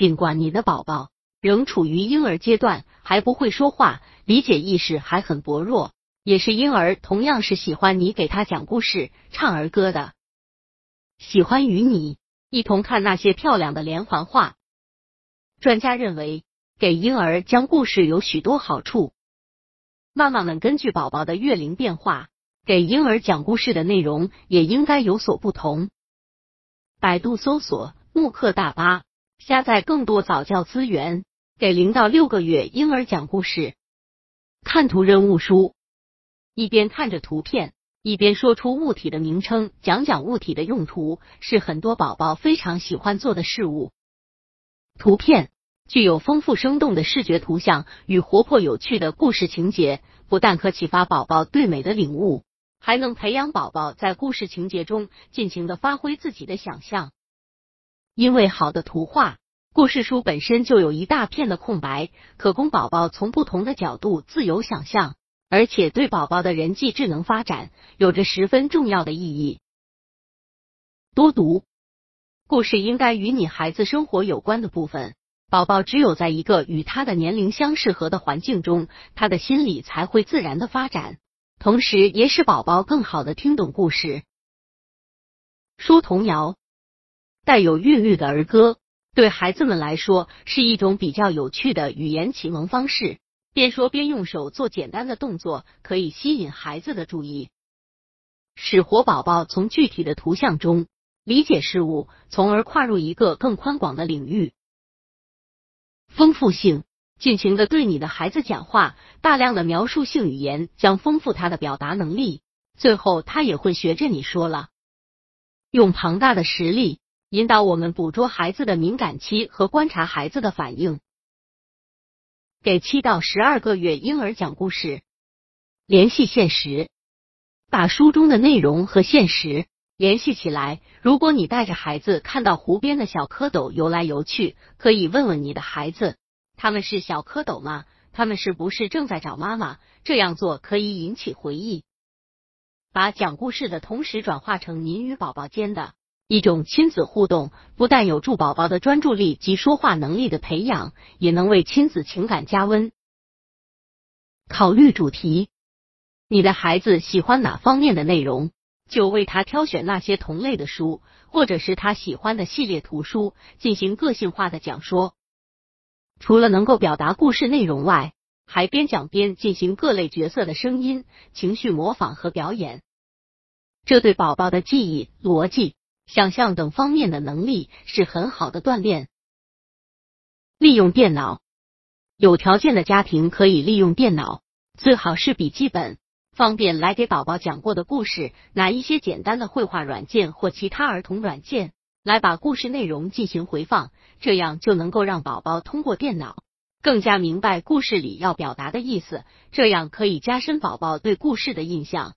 尽管你的宝宝仍处于婴儿阶段，还不会说话，理解意识还很薄弱，也是婴儿同样是喜欢你给他讲故事、唱儿歌的，喜欢与你一同看那些漂亮的连环画。专家认为，给婴儿讲故事有许多好处。妈妈们根据宝宝的月龄变化，给婴儿讲故事的内容也应该有所不同。百度搜索“慕课大巴”，下载更多早教资源，给零到六个月婴儿讲故事。看图任务书，一边看着图片，一边说出物体的名称，讲讲物体的用途，是很多宝宝非常喜欢做的事物。图片具有丰富生动的视觉图像与活泼有趣的故事情节，不但可启发宝宝对美的领悟，还能培养宝宝在故事情节中尽情的发挥自己的想象。因为好的图画，故事书本身就有一大片的空白，可供宝宝从不同的角度自由想象，而且对宝宝的人际智能发展有着十分重要的意义。多读。故事应该与你孩子生活有关的部分。宝宝只有在一个与他的年龄相适合的环境中，他的心理才会自然的发展，同时也使宝宝更好的听懂故事。说童谣，带有韵律的儿歌，对孩子们来说是一种比较有趣的语言启蒙方式。边说边用手做简单的动作，可以吸引孩子的注意，使活宝宝从具体的图像中。理解事物，从而跨入一个更宽广的领域。丰富性，尽情的对你的孩子讲话，大量的描述性语言将丰富他的表达能力，最后他也会学着你说了。用庞大的实力引导我们捕捉孩子的敏感期和观察孩子的反应。给七到十二个月婴儿讲故事，联系现实，把书中的内容和现实。联系起来，如果你带着孩子看到湖边的小蝌蚪游来游去，可以问问你的孩子，他们是小蝌蚪吗？他们是不是正在找妈妈？这样做可以引起回忆。把讲故事的同时转化成您与宝宝间的一种亲子互动，不但有助宝宝的专注力及说话能力的培养，也能为亲子情感加温。考虑主题，你的孩子喜欢哪方面的内容？就为他挑选那些同类的书，或者是他喜欢的系列图书，进行个性化的讲说。除了能够表达故事内容外，还边讲边进行各类角色的声音、情绪模仿和表演。这对宝宝的记忆、逻辑、想象等方面的能力是很好的锻炼。利用电脑，有条件的家庭可以利用电脑，最好是笔记本。方便来给宝宝讲过的故事，拿一些简单的绘画软件或其他儿童软件来把故事内容进行回放，这样就能够让宝宝通过电脑更加明白故事里要表达的意思，这样可以加深宝宝对故事的印象。